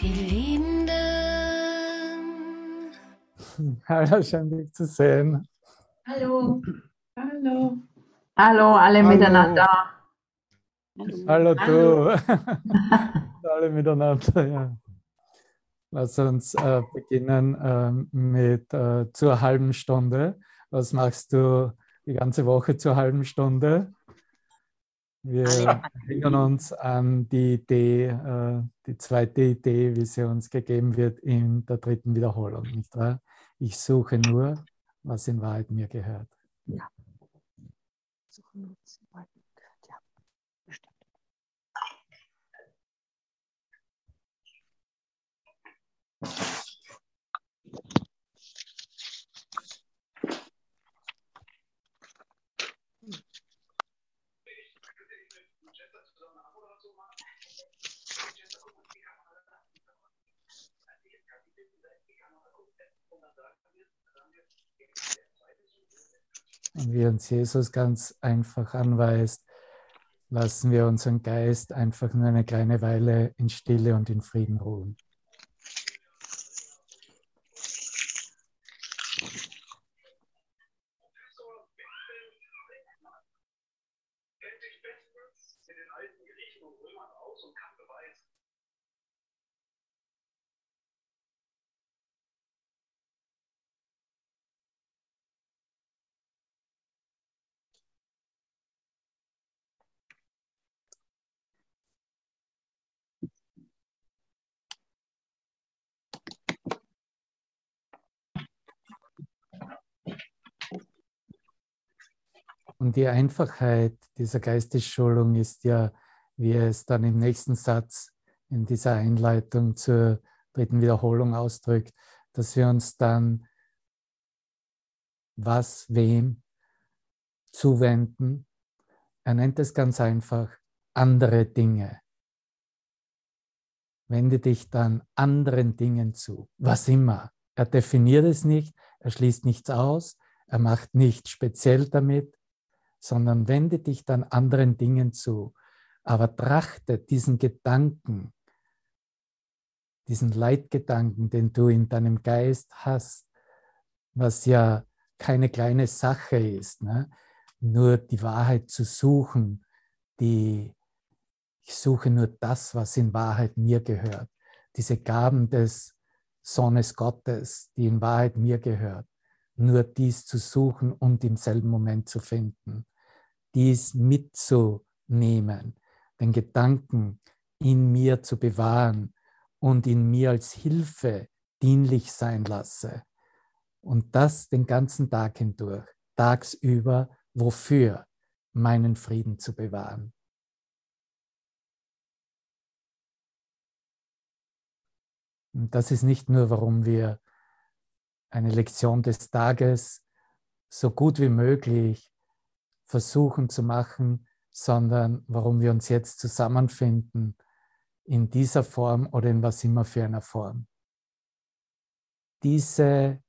die Liebenden. Hallo, schön dich zu sehen. Hallo. Hallo. Hallo, alle Hallo. miteinander. Hallo Hallo. du. Alle miteinander, ja. Lass uns äh, beginnen ähm, mit äh, zur halben Stunde. Was machst du die ganze Woche zur halben Stunde? Wir erinnern uns an die Idee, äh, die zweite Idee, wie sie uns gegeben wird in der dritten Wiederholung. Nicht wahr? Ich suche nur, was in Wahrheit mir gehört. Ja, bestimmt. Und wie uns Jesus ganz einfach anweist, lassen wir unseren Geist einfach nur eine kleine Weile in Stille und in Frieden ruhen. Und die Einfachheit dieser Geistesschulung ist ja, wie er es dann im nächsten Satz in dieser Einleitung zur dritten Wiederholung ausdrückt, dass wir uns dann was, wem zuwenden. Er nennt es ganz einfach andere Dinge. Wende dich dann anderen Dingen zu, was immer. Er definiert es nicht, er schließt nichts aus, er macht nichts speziell damit, sondern wende dich dann anderen Dingen zu. Aber trachte diesen Gedanken, diesen Leitgedanken, den du in deinem Geist hast, was ja keine kleine Sache ist, ne? nur die Wahrheit zu suchen, die ich suche nur das, was in Wahrheit mir gehört. Diese Gaben des Sohnes Gottes, die in Wahrheit mir gehört. Nur dies zu suchen und im selben Moment zu finden. Dies mitzunehmen, den Gedanken in mir zu bewahren und in mir als Hilfe dienlich sein lasse. Und das den ganzen Tag hindurch, tagsüber, wofür? Meinen Frieden zu bewahren. Und das ist nicht nur, warum wir eine Lektion des Tages so gut wie möglich versuchen zu machen, sondern warum wir uns jetzt zusammenfinden in dieser Form oder in was immer für einer Form. Diese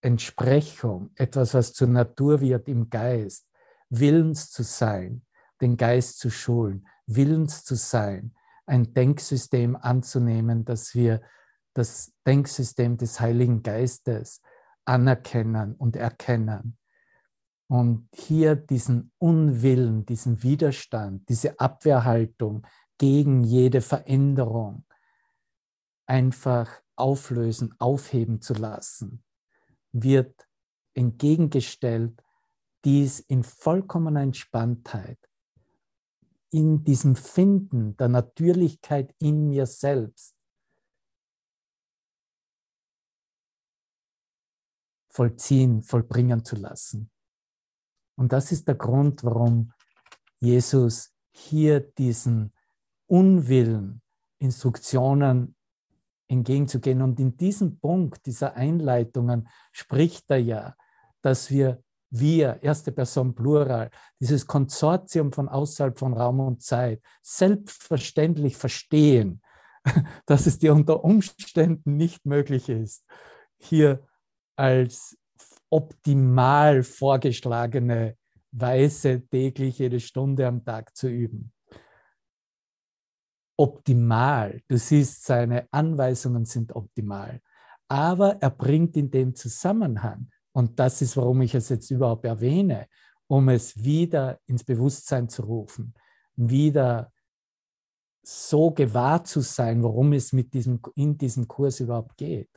Entsprechung, etwas, was zur Natur wird im Geist, willens zu sein, den Geist zu schulen, willens zu sein, ein Denksystem anzunehmen, dass wir das Denksystem des Heiligen Geistes anerkennen und erkennen. Und hier diesen Unwillen, diesen Widerstand, diese Abwehrhaltung gegen jede Veränderung einfach auflösen, aufheben zu lassen, wird entgegengestellt dies in vollkommener Entspanntheit, in diesem Finden der Natürlichkeit in mir selbst vollziehen, vollbringen zu lassen. Und das ist der Grund, warum Jesus hier diesen Unwillen, Instruktionen entgegenzugehen. Und in diesem Punkt dieser Einleitungen spricht er ja, dass wir, wir, erste Person Plural, dieses Konsortium von außerhalb von Raum und Zeit selbstverständlich verstehen, dass es dir unter Umständen nicht möglich ist, hier als optimal vorgeschlagene Weise täglich jede Stunde am Tag zu üben. optimal. Du siehst, seine Anweisungen sind optimal. Aber er bringt in dem Zusammenhang, und das ist, warum ich es jetzt überhaupt erwähne, um es wieder ins Bewusstsein zu rufen, wieder so gewahr zu sein, worum es mit diesem, in diesem Kurs überhaupt geht.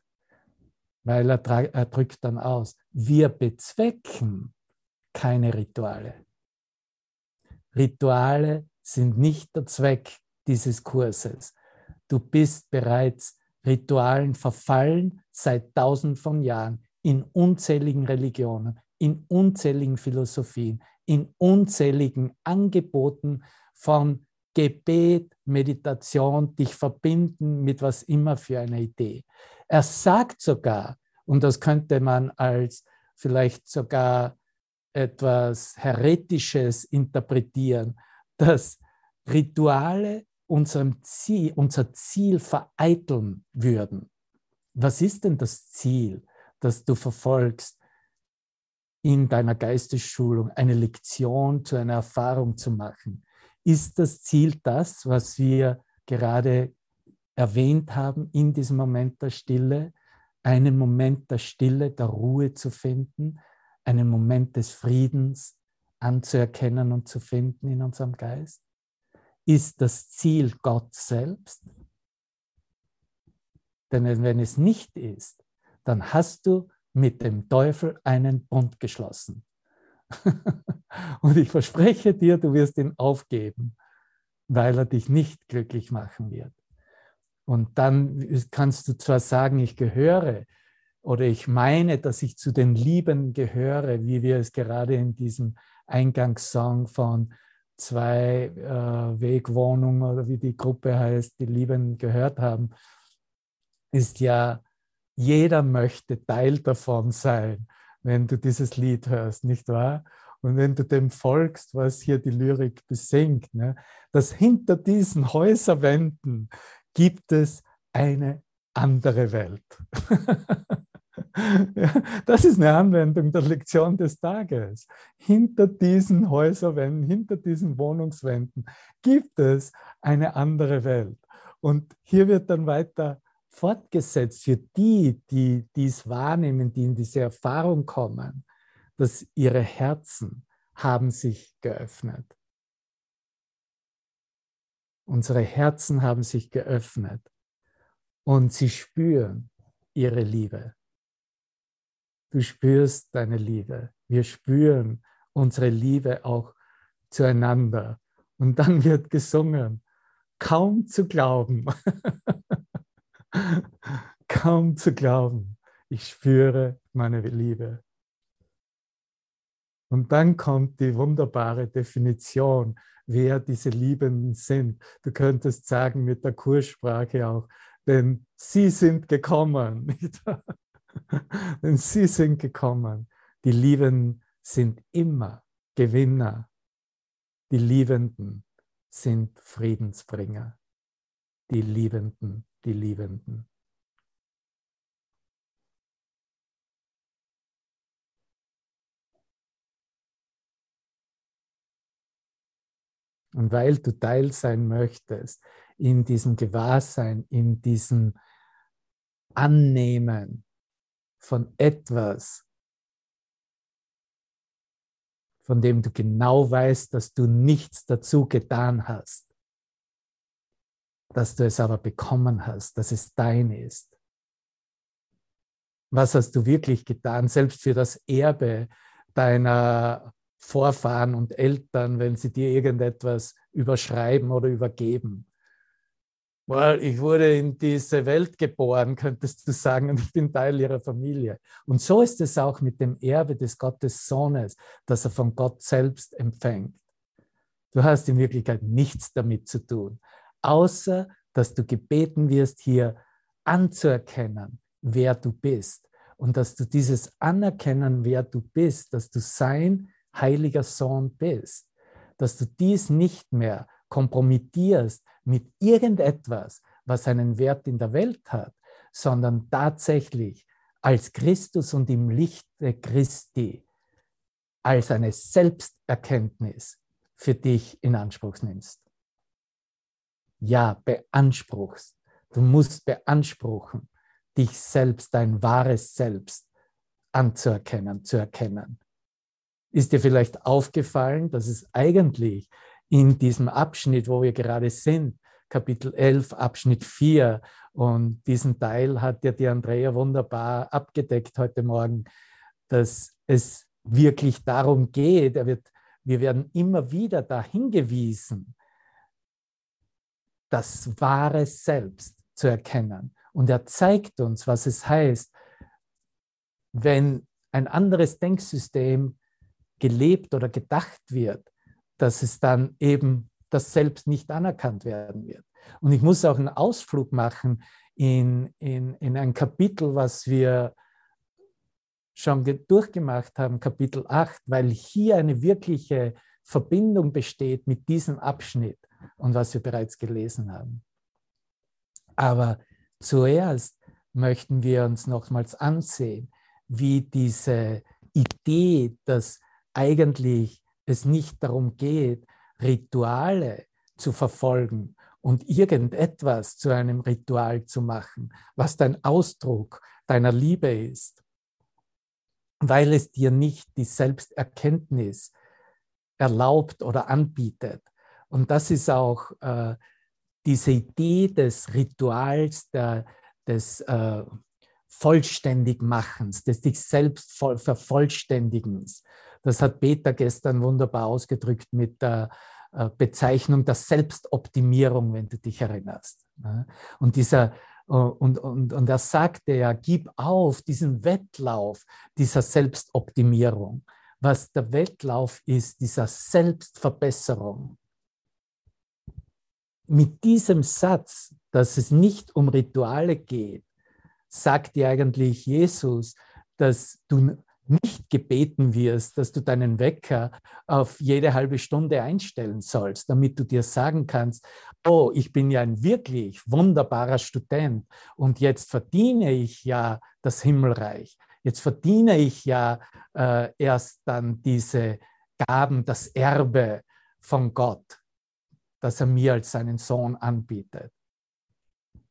Weil er, er drückt dann aus, wir bezwecken keine Rituale. Rituale sind nicht der Zweck dieses Kurses. Du bist bereits Ritualen verfallen seit tausend von Jahren in unzähligen Religionen, in unzähligen Philosophien, in unzähligen Angeboten von Gebet, Meditation, dich verbinden mit was immer für eine Idee. Er sagt sogar, und das könnte man als vielleicht sogar etwas Heretisches interpretieren, dass Rituale unserem Ziel, unser Ziel vereiteln würden. Was ist denn das Ziel, das du verfolgst in deiner Geistesschulung, eine Lektion zu einer Erfahrung zu machen? Ist das Ziel das, was wir gerade erwähnt haben, in diesem Moment der Stille, einen Moment der Stille, der Ruhe zu finden, einen Moment des Friedens anzuerkennen und zu finden in unserem Geist? Ist das Ziel Gott selbst? Denn wenn es nicht ist, dann hast du mit dem Teufel einen Bund geschlossen. und ich verspreche dir, du wirst ihn aufgeben, weil er dich nicht glücklich machen wird. Und dann kannst du zwar sagen, ich gehöre oder ich meine, dass ich zu den Lieben gehöre, wie wir es gerade in diesem Eingangssong von zwei äh, Wegwohnungen oder wie die Gruppe heißt, die Lieben gehört haben, ist ja, jeder möchte Teil davon sein, wenn du dieses Lied hörst, nicht wahr? Und wenn du dem folgst, was hier die Lyrik besingt, ne, dass hinter diesen Häuserwänden gibt es eine andere Welt. das ist eine Anwendung der Lektion des Tages. Hinter diesen Häuserwänden, hinter diesen Wohnungswänden gibt es eine andere Welt. Und hier wird dann weiter fortgesetzt für die, die dies wahrnehmen, die in diese Erfahrung kommen, dass ihre Herzen haben sich geöffnet. Unsere Herzen haben sich geöffnet und sie spüren ihre Liebe. Du spürst deine Liebe. Wir spüren unsere Liebe auch zueinander. Und dann wird gesungen, kaum zu glauben, kaum zu glauben, ich spüre meine Liebe. Und dann kommt die wunderbare Definition, wer diese Liebenden sind. Du könntest sagen mit der Kurssprache auch, denn sie sind gekommen. denn sie sind gekommen. Die Liebenden sind immer Gewinner. Die Liebenden sind Friedensbringer. Die Liebenden, die Liebenden. Und weil du Teil sein möchtest in diesem Gewahrsein, in diesem Annehmen von etwas, von dem du genau weißt, dass du nichts dazu getan hast, dass du es aber bekommen hast, dass es dein ist. Was hast du wirklich getan, selbst für das Erbe deiner Vorfahren und Eltern, wenn sie dir irgendetwas überschreiben oder übergeben. Well, ich wurde in diese Welt geboren, könntest du sagen, und ich bin Teil ihrer Familie. Und so ist es auch mit dem Erbe des Gottes Sohnes, das er von Gott selbst empfängt. Du hast in Wirklichkeit nichts damit zu tun, außer dass du gebeten wirst, hier anzuerkennen, wer du bist. Und dass du dieses Anerkennen, wer du bist, dass du sein heiliger Sohn bist, dass du dies nicht mehr kompromittierst mit irgendetwas, was einen Wert in der Welt hat, sondern tatsächlich als Christus und im Lichte Christi als eine Selbsterkenntnis für dich in Anspruch nimmst. ja, beanspruchst. Du musst beanspruchen, dich selbst, dein wahres Selbst anzuerkennen, zu erkennen. Ist dir vielleicht aufgefallen, dass es eigentlich in diesem Abschnitt, wo wir gerade sind, Kapitel 11, Abschnitt 4, und diesen Teil hat ja die Andrea wunderbar abgedeckt heute Morgen, dass es wirklich darum geht, er wird, wir werden immer wieder dahin gewiesen, das wahre Selbst zu erkennen. Und er zeigt uns, was es heißt, wenn ein anderes Denksystem gelebt oder gedacht wird, dass es dann eben das Selbst nicht anerkannt werden wird. Und ich muss auch einen Ausflug machen in, in, in ein Kapitel, was wir schon durchgemacht haben, Kapitel 8, weil hier eine wirkliche Verbindung besteht mit diesem Abschnitt und was wir bereits gelesen haben. Aber zuerst möchten wir uns nochmals ansehen, wie diese Idee, dass eigentlich es nicht darum geht, Rituale zu verfolgen und irgendetwas zu einem Ritual zu machen, was dein Ausdruck deiner Liebe ist, weil es dir nicht die Selbsterkenntnis erlaubt oder anbietet. Und das ist auch äh, diese Idee des Rituals, der, des äh, Vollständigmachens, des dich selbst voll, vervollständigens. Das hat Peter gestern wunderbar ausgedrückt mit der äh, Bezeichnung der Selbstoptimierung, wenn du dich erinnerst. Und dieser äh, und, und, und er sagte ja, gib auf diesen Wettlauf dieser Selbstoptimierung. Was der Wettlauf ist, dieser Selbstverbesserung. Mit diesem Satz, dass es nicht um Rituale geht, sagt dir eigentlich Jesus, dass du nicht gebeten wirst, dass du deinen Wecker auf jede halbe Stunde einstellen sollst, damit du dir sagen kannst, oh, ich bin ja ein wirklich wunderbarer Student und jetzt verdiene ich ja das Himmelreich. Jetzt verdiene ich ja äh, erst dann diese Gaben, das Erbe von Gott, das er mir als seinen Sohn anbietet.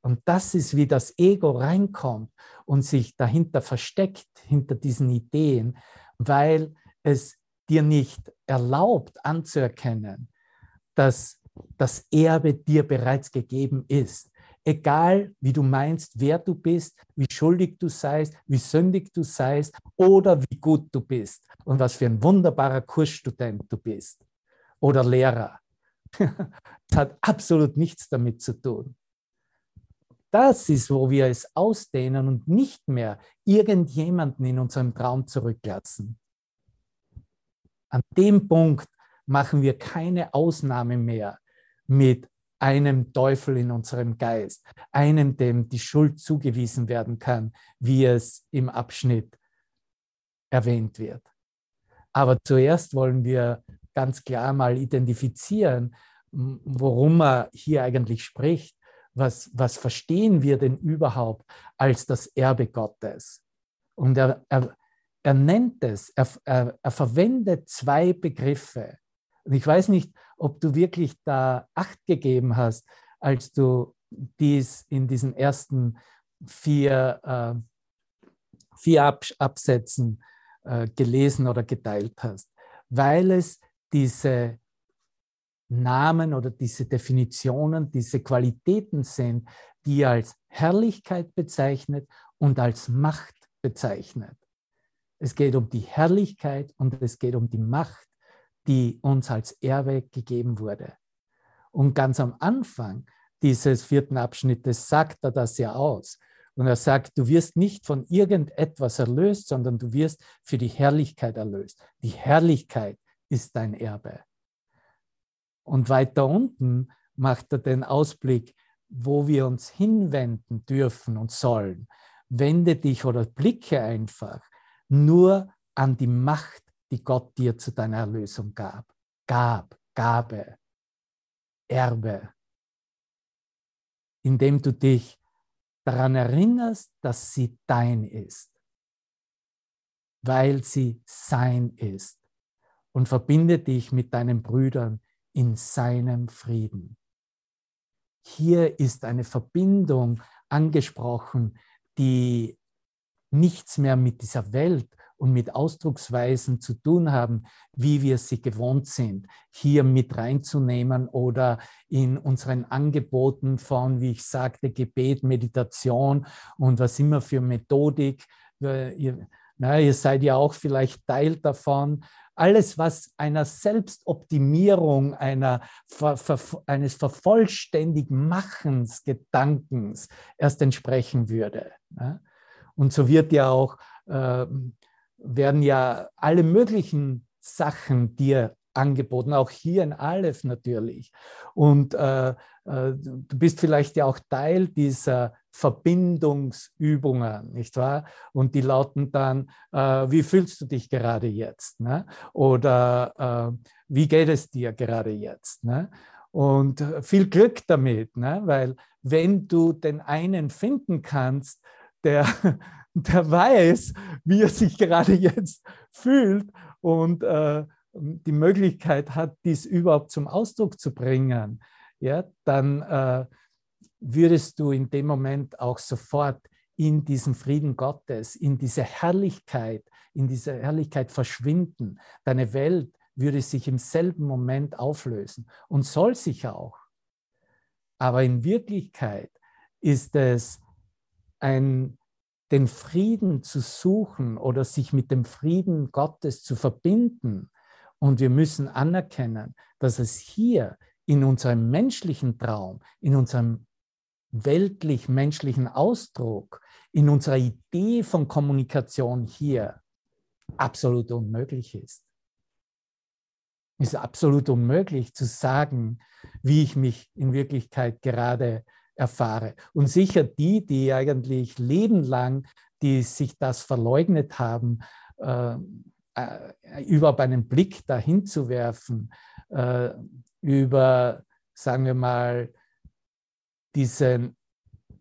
Und das ist, wie das Ego reinkommt und sich dahinter versteckt, hinter diesen Ideen, weil es dir nicht erlaubt anzuerkennen, dass das Erbe dir bereits gegeben ist. Egal, wie du meinst, wer du bist, wie schuldig du seist, wie sündig du seist oder wie gut du bist und was für ein wunderbarer Kursstudent du bist oder Lehrer. Das hat absolut nichts damit zu tun. Das ist, wo wir es ausdehnen und nicht mehr irgendjemanden in unserem Traum zurücklassen. An dem Punkt machen wir keine Ausnahme mehr mit einem Teufel in unserem Geist, einem, dem die Schuld zugewiesen werden kann, wie es im Abschnitt erwähnt wird. Aber zuerst wollen wir ganz klar mal identifizieren, worum er hier eigentlich spricht was, was verstehen wir denn überhaupt als das Erbe Gottes? Und er, er, er nennt es, er, er, er verwendet zwei Begriffe. Und ich weiß nicht, ob du wirklich da Acht gegeben hast, als du dies in diesen ersten vier, äh, vier Absätzen äh, gelesen oder geteilt hast, weil es diese Namen oder diese Definitionen, diese Qualitäten sind, die als Herrlichkeit bezeichnet und als Macht bezeichnet. Es geht um die Herrlichkeit und es geht um die Macht, die uns als Erbe gegeben wurde. Und ganz am Anfang dieses vierten Abschnittes sagt er das ja aus. Und er sagt, du wirst nicht von irgendetwas erlöst, sondern du wirst für die Herrlichkeit erlöst. Die Herrlichkeit ist dein Erbe. Und weiter unten macht er den Ausblick, wo wir uns hinwenden dürfen und sollen. Wende dich oder blicke einfach nur an die Macht, die Gott dir zu deiner Erlösung gab. Gab, Gabe, Erbe. Indem du dich daran erinnerst, dass sie dein ist, weil sie sein ist. Und verbinde dich mit deinen Brüdern in seinem Frieden. hier ist eine Verbindung angesprochen, die nichts mehr mit dieser Welt und mit Ausdrucksweisen zu tun haben, wie wir sie gewohnt sind, hier mit reinzunehmen oder in unseren Angeboten von, wie ich sagte, Gebet, Meditation und was immer für Methodik. Ihr, na, ihr seid ja auch vielleicht Teil davon. Alles, was einer Selbstoptimierung, einer, eines Vervollständigmachens Gedankens erst entsprechen würde. Und so wird ja auch äh, werden ja alle möglichen Sachen dir angeboten, auch hier in Aleph natürlich. Und äh, äh, du bist vielleicht ja auch Teil dieser Verbindungsübungen, nicht wahr? Und die lauten dann, äh, wie fühlst du dich gerade jetzt? Ne? Oder äh, wie geht es dir gerade jetzt? Ne? Und viel Glück damit, ne? weil wenn du den einen finden kannst, der der weiß, wie er sich gerade jetzt fühlt und äh, die Möglichkeit hat, dies überhaupt zum Ausdruck zu bringen, ja, dann äh, würdest du in dem Moment auch sofort in diesen Frieden Gottes, in diese Herrlichkeit, in diese Herrlichkeit verschwinden. Deine Welt würde sich im selben Moment auflösen und soll sich auch. Aber in Wirklichkeit ist es ein den Frieden zu suchen oder sich mit dem Frieden Gottes zu verbinden. Und wir müssen anerkennen, dass es hier in unserem menschlichen Traum, in unserem weltlich-menschlichen Ausdruck, in unserer Idee von Kommunikation hier absolut unmöglich ist. Es ist absolut unmöglich zu sagen, wie ich mich in Wirklichkeit gerade erfahre. Und sicher die, die eigentlich lebenlang, die sich das verleugnet haben, äh, überhaupt einen Blick dahin zu werfen, äh, über, sagen wir mal, diese,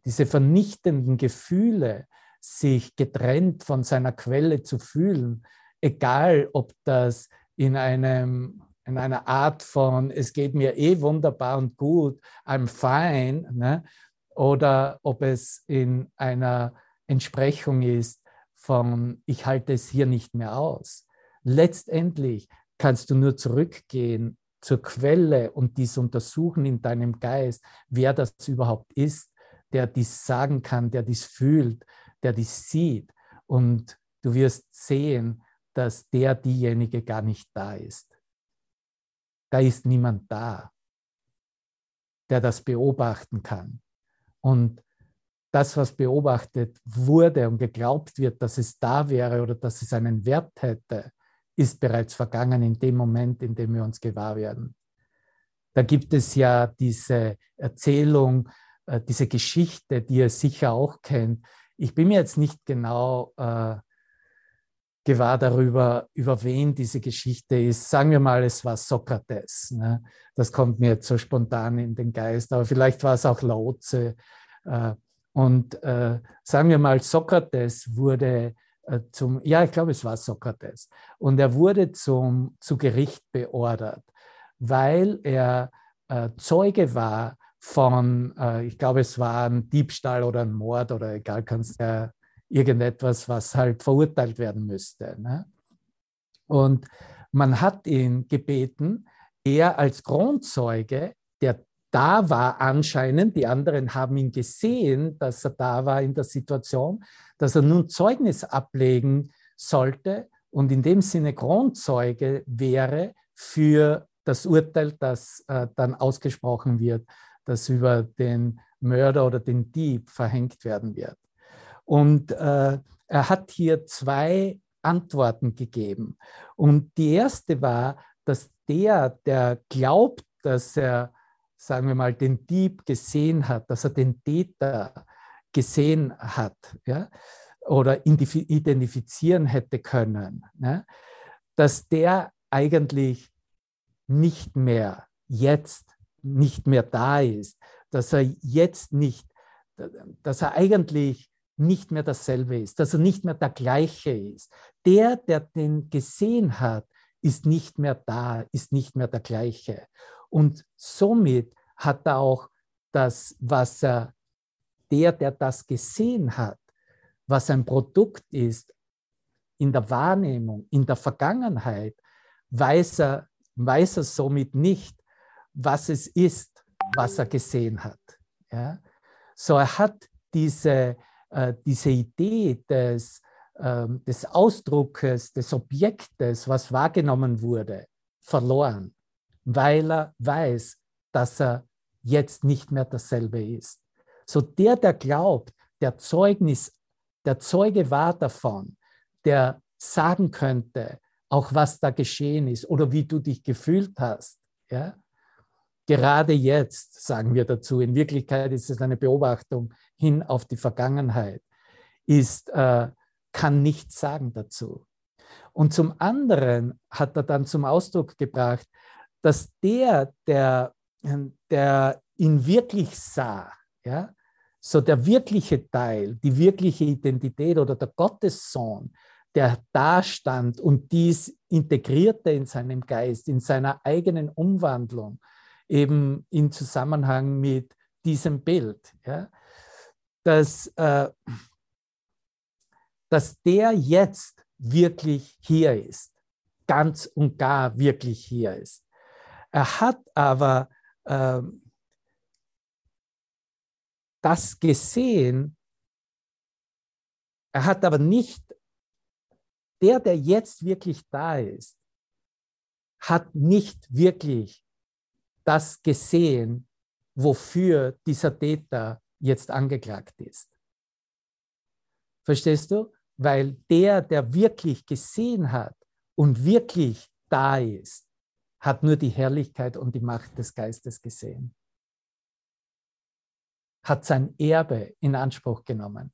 diese vernichtenden Gefühle, sich getrennt von seiner Quelle zu fühlen, egal ob das in einem in einer Art von, es geht mir eh wunderbar und gut, I'm fine, ne? oder ob es in einer Entsprechung ist von, ich halte es hier nicht mehr aus. Letztendlich kannst du nur zurückgehen zur Quelle und dies untersuchen in deinem Geist, wer das überhaupt ist, der dies sagen kann, der dies fühlt, der dies sieht. Und du wirst sehen, dass der diejenige gar nicht da ist da ist niemand da, der das beobachten kann. Und das, was beobachtet wurde und geglaubt wird, dass es da wäre oder dass es einen Wert hätte, ist bereits vergangen in dem Moment, in dem wir uns gewahr werden. Da gibt es ja diese Erzählung, äh, diese Geschichte, die ihr sicher auch kennt. Ich bin mir jetzt nicht genau äh, gewahr darüber, über wen diese Geschichte ist. Sagen wir mal, es war Sokrates. Ne? Das kommt mir jetzt so spontan in den Geist, aber vielleicht war es auch Laoze. Äh, und äh, sagen wir mal, Sokrates wurde zum, ja, ich glaube, es war Sokrates. Und er wurde zum, zu Gericht beordert, weil er äh, Zeuge war von, äh, ich glaube, es war ein Diebstahl oder ein Mord oder egal, kannst ja irgendetwas, was halt verurteilt werden müsste. Ne? Und man hat ihn gebeten, er als Kronzeuge, der da war anscheinend, die anderen haben ihn gesehen, dass er da war in der Situation, dass er nun Zeugnis ablegen sollte und in dem Sinne Kronzeuge wäre für das Urteil, das äh, dann ausgesprochen wird, das über den Mörder oder den Dieb verhängt werden wird. Und äh, er hat hier zwei Antworten gegeben. Und die erste war, dass der, der glaubt, dass er, sagen wir mal, den Dieb gesehen hat, dass er den Täter gesehen hat ja, oder identifizieren hätte können, ja, dass der eigentlich nicht mehr jetzt nicht mehr da ist, dass er jetzt nicht, dass er eigentlich nicht mehr dasselbe ist, dass er nicht mehr der gleiche ist. Der, der den gesehen hat, ist nicht mehr da, ist nicht mehr der gleiche. Und somit hat er auch dass was er, der, der das gesehen hat, was ein Produkt ist, in der Wahrnehmung, in der Vergangenheit, weiß er, weiß er somit nicht, was es ist, was er gesehen hat. Ja? So er hat diese, äh, diese Idee des, äh, des Ausdruckes, des Objektes, was wahrgenommen wurde, verloren, weil er weiß, dass er jetzt nicht mehr dasselbe ist. So der, der glaubt, der Zeugnis, der Zeuge war davon, der sagen könnte, auch was da geschehen ist oder wie du dich gefühlt hast. Ja? Gerade jetzt, sagen wir dazu, in Wirklichkeit ist es eine Beobachtung hin auf die Vergangenheit, ist, äh, kann nichts sagen dazu. Und zum anderen hat er dann zum Ausdruck gebracht, dass der, der, der ihn wirklich sah, ja, so der wirkliche Teil, die wirkliche Identität oder der Gottessohn, der da stand und dies integrierte in seinem Geist, in seiner eigenen Umwandlung, eben im Zusammenhang mit diesem Bild, ja, dass, äh, dass der jetzt wirklich hier ist, ganz und gar wirklich hier ist. Er hat aber äh, das gesehen, er hat aber nicht, der, der jetzt wirklich da ist, hat nicht wirklich das gesehen, wofür dieser Täter jetzt angeklagt ist. Verstehst du? Weil der, der wirklich gesehen hat und wirklich da ist, hat nur die Herrlichkeit und die Macht des Geistes gesehen. Hat sein Erbe in Anspruch genommen.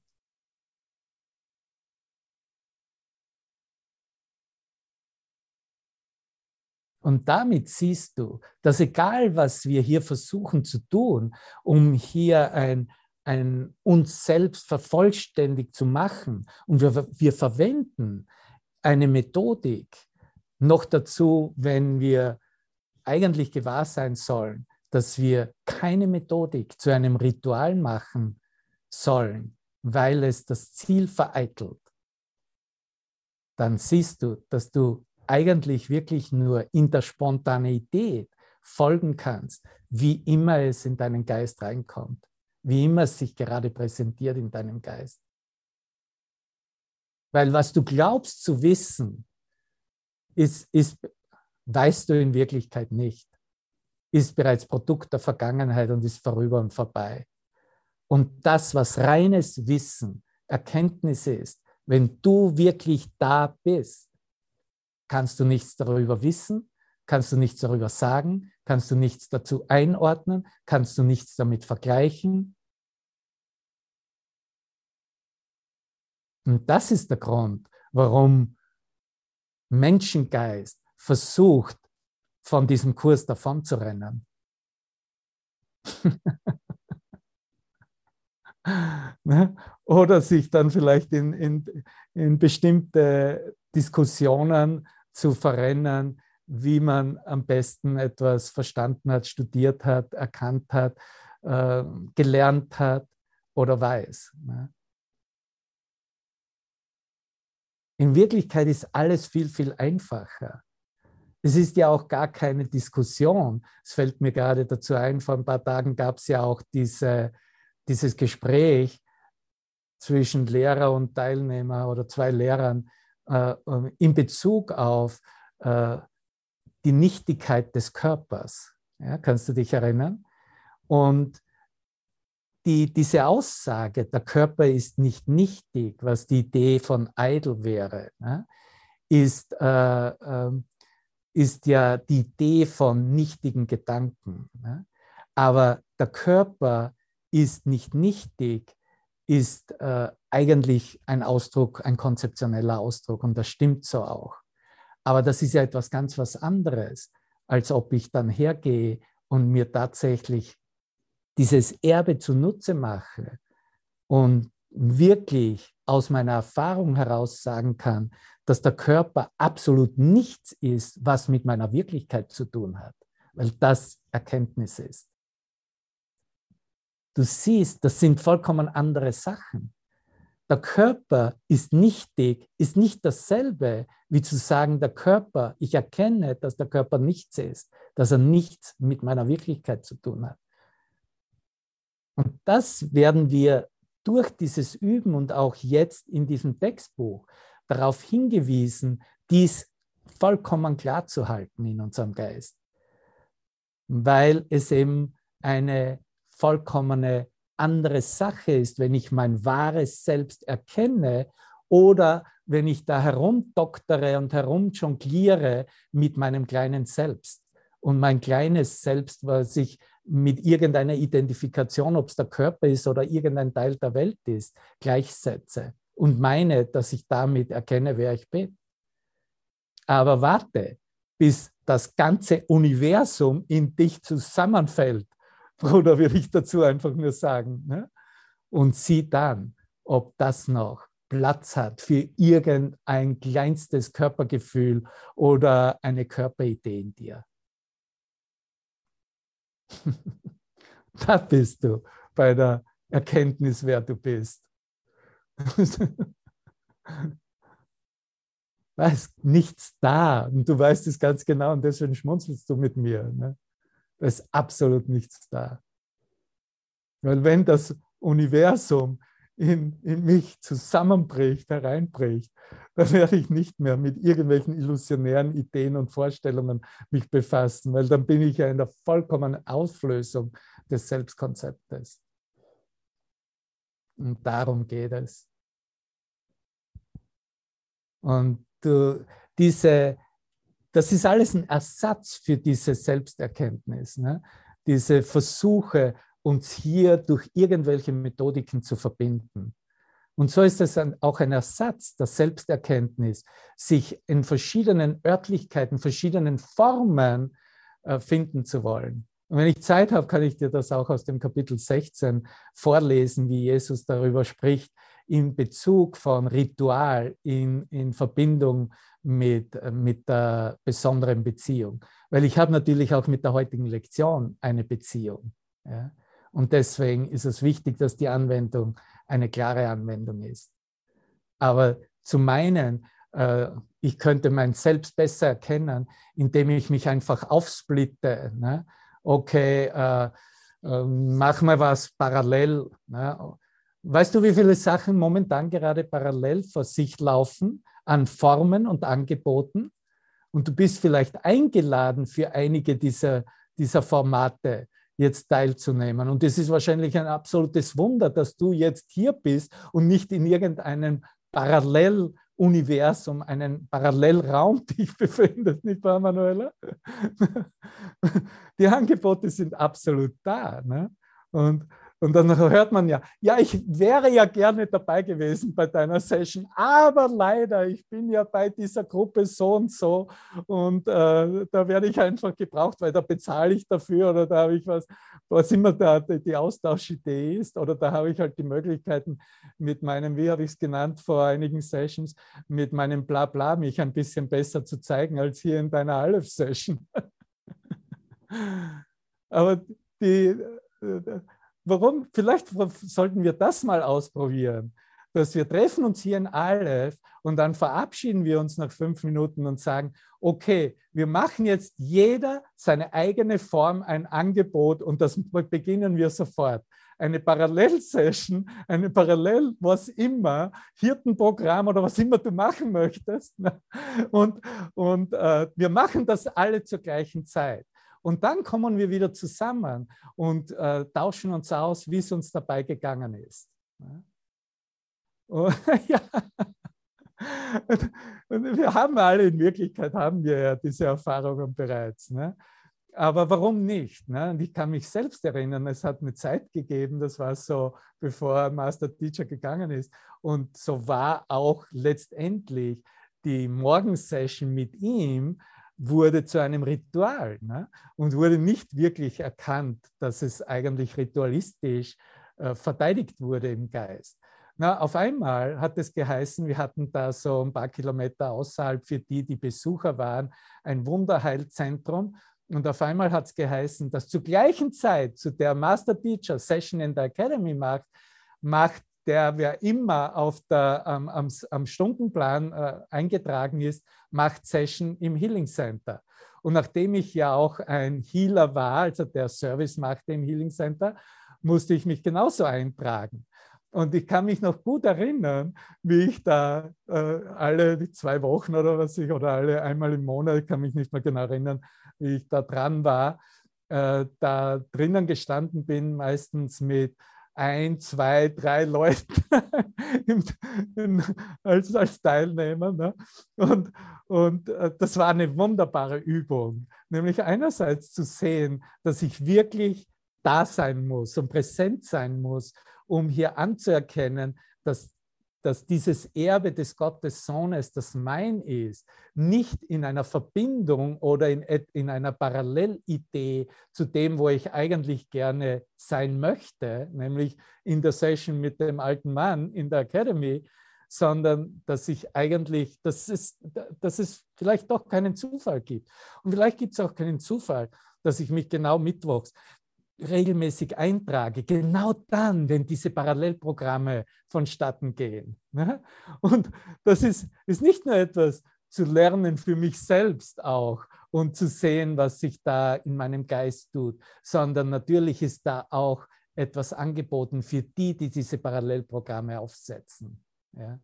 Und damit siehst du, dass egal, was wir hier versuchen zu tun, um hier ein, ein uns selbst vervollständigt zu machen, und wir, wir verwenden eine Methodik, noch dazu, wenn wir eigentlich gewahr sein sollen, dass wir keine Methodik zu einem Ritual machen sollen, weil es das Ziel vereitelt, dann siehst du, dass du eigentlich wirklich nur in der Spontaneität folgen kannst, wie immer es in deinen Geist reinkommt, wie immer es sich gerade präsentiert in deinem Geist. Weil was du glaubst zu wissen, ist, ist, weißt du in Wirklichkeit nicht, ist bereits Produkt der Vergangenheit und ist vorüber und vorbei. Und das, was reines Wissen, Erkenntnis ist, wenn du wirklich da bist, kannst du nichts darüber wissen, kannst du nichts darüber sagen, kannst du nichts dazu einordnen, kannst du nichts damit vergleichen. Und das ist der Grund, warum Menschengeist versucht, von diesem Kurs davon zu rennen. Ne? Oder sich dann vielleicht in, in, in bestimmte Diskussionen zu verrennen, wie man am besten etwas verstanden hat, studiert hat, erkannt hat, äh, gelernt hat oder weiß. Ne? In Wirklichkeit ist alles viel, viel einfacher. Es ist ja auch gar keine Diskussion. Es fällt mir gerade dazu ein, vor ein paar Tagen gab es ja auch diese, dieses Gespräch zwischen Lehrer und Teilnehmer oder zwei Lehrern äh, in Bezug auf äh, die Nichtigkeit des Körpers. Ja, kannst du dich erinnern? Und die, diese Aussage, der Körper ist nicht nichtig, was die Idee von Idle wäre, ne, ist, äh, äh, ist ja die Idee von nichtigen Gedanken. Ne? Aber der Körper ist nicht nichtig, ist äh, eigentlich ein Ausdruck, ein konzeptioneller Ausdruck und das stimmt so auch. Aber das ist ja etwas ganz was anderes, als ob ich dann hergehe und mir tatsächlich dieses Erbe zunutze mache und wirklich aus meiner Erfahrung heraus sagen kann, dass der Körper absolut nichts ist, was mit meiner Wirklichkeit zu tun hat, weil das Erkenntnis ist. du siehst, das sind vollkommen andere Sachen. Der Körper ist nichtig, ist nicht dasselbe, wie zu sagen, der Körper, ich erkenne, dass der Körper nichts ist, dass er nichts mit meiner Wirklichkeit zu tun hat. Und das werden wir durch dieses Üben und auch jetzt in diesem Textbuch darauf hingewiesen, dies vollkommen klar zu halten in unserem Geist, weil es eben eine vollkommene andere Sache ist, wenn ich mein wahres Selbst erkenne oder wenn ich da herumdoktere und herumjongliere mit meinem kleinen Selbst. Und mein kleines Selbst, was ich mit irgendeiner Identifikation, ob es der Körper ist oder irgendein Teil der Welt ist, gleichsetze und meine, dass ich damit erkenne, wer ich bin. Aber warte, bis das ganze Universum in dich zusammenfällt, Bruder, würde ich dazu einfach nur sagen. Ne? Und sieh dann, ob das noch Platz hat für irgendein kleinstes Körpergefühl oder eine Körperidee in dir. da bist du bei der Erkenntnis, wer du bist. da ist nichts da und du weißt es ganz genau und deswegen schmunzelst du mit mir. Ne? Da ist absolut nichts da. Weil wenn das Universum in, in mich zusammenbricht, hereinbricht, dann werde ich nicht mehr mit irgendwelchen illusionären Ideen und Vorstellungen mich befassen, weil dann bin ich ja in der vollkommenen Auflösung des Selbstkonzeptes. Und darum geht es. Und du, diese, das ist alles ein Ersatz für diese Selbsterkenntnis, ne? diese Versuche, uns hier durch irgendwelche Methodiken zu verbinden. Und so ist es auch ein Ersatz der Selbsterkenntnis, sich in verschiedenen Örtlichkeiten, verschiedenen Formen äh, finden zu wollen. Und wenn ich Zeit habe, kann ich dir das auch aus dem Kapitel 16 vorlesen, wie Jesus darüber spricht, in Bezug von Ritual in, in Verbindung mit, mit der besonderen Beziehung. Weil ich habe natürlich auch mit der heutigen Lektion eine Beziehung. Ja? Und deswegen ist es wichtig, dass die Anwendung eine klare Anwendung ist. Aber zu meinen, äh, ich könnte mein Selbst besser erkennen, indem ich mich einfach aufsplitte. Ne? Okay, äh, äh, mach mal was parallel. Ne? Weißt du, wie viele Sachen momentan gerade parallel vor sich laufen an Formen und Angeboten? Und du bist vielleicht eingeladen für einige dieser, dieser Formate jetzt teilzunehmen. Und es ist wahrscheinlich ein absolutes Wunder, dass du jetzt hier bist und nicht in irgendeinem Paralleluniversum, einen Parallelraum dich befindest, nicht wahr, Manuela? Die Angebote sind absolut da. Ne? Und, und dann hört man ja, ja, ich wäre ja gerne dabei gewesen bei deiner Session, aber leider, ich bin ja bei dieser Gruppe so und so und äh, da werde ich einfach gebraucht, weil da bezahle ich dafür oder da habe ich was, was immer da die Austauschidee ist oder da habe ich halt die Möglichkeiten mit meinem, wie habe ich es genannt vor einigen Sessions, mit meinem Blabla mich ein bisschen besser zu zeigen als hier in deiner Aleph-Session. aber die äh, warum, vielleicht sollten wir das mal ausprobieren, dass wir treffen uns hier in Aleph und dann verabschieden wir uns nach fünf Minuten und sagen, okay, wir machen jetzt jeder seine eigene Form ein Angebot und das beginnen wir sofort. Eine Parallelsession, eine Parallel, was immer, Hirtenprogramm oder was immer du machen möchtest. Ne? Und, und äh, wir machen das alle zur gleichen Zeit. Und dann kommen wir wieder zusammen und äh, tauschen uns aus, wie es uns dabei gegangen ist. Oh, ja. Und wir haben alle in Wirklichkeit haben wir ja diese Erfahrungen bereits. Ne? Aber warum nicht? Ne? Und ich kann mich selbst erinnern, es hat eine Zeit gegeben, das war so, bevor Master Teacher gegangen ist. Und so war auch letztendlich die Morgensession mit ihm wurde zu einem Ritual ne? und wurde nicht wirklich erkannt, dass es eigentlich ritualistisch äh, verteidigt wurde im Geist. Na, auf einmal hat es geheißen, wir hatten da so ein paar Kilometer außerhalb für die, die Besucher waren, ein Wunderheilzentrum. Und auf einmal hat es geheißen, dass zur gleichen Zeit, zu der Master Teacher Session in der Academy macht, macht der, wer immer auf der, ähm, am, am, Stundenplan äh, eingetragen ist, macht Session im Healing Center. Und nachdem ich ja auch ein Healer war, also der Service machte im Healing Center, musste ich mich genauso eintragen. Und ich kann mich noch gut erinnern, wie ich da äh, alle zwei Wochen oder was ich, oder alle einmal im Monat, ich kann mich nicht mehr genau erinnern, wie ich da dran war, äh, da drinnen gestanden bin, meistens mit ein, zwei, drei Leuten in, in, als, als Teilnehmer. Ne? Und, und äh, das war eine wunderbare Übung, nämlich einerseits zu sehen, dass ich wirklich da sein muss und präsent sein muss um hier anzuerkennen, dass, dass dieses Erbe des Gottes Sohnes, das mein ist, nicht in einer Verbindung oder in, in einer Parallelidee zu dem, wo ich eigentlich gerne sein möchte, nämlich in der Session mit dem alten Mann in der Academy, sondern dass ich eigentlich, dass es, dass es vielleicht doch keinen Zufall gibt. Und vielleicht gibt es auch keinen Zufall, dass ich mich genau mittwochs regelmäßig eintrage, genau dann, wenn diese Parallelprogramme vonstatten gehen. Ne? Und das ist, ist nicht nur etwas zu lernen für mich selbst auch und zu sehen, was sich da in meinem Geist tut, sondern natürlich ist da auch etwas angeboten für die, die diese Parallelprogramme aufsetzen. Ja?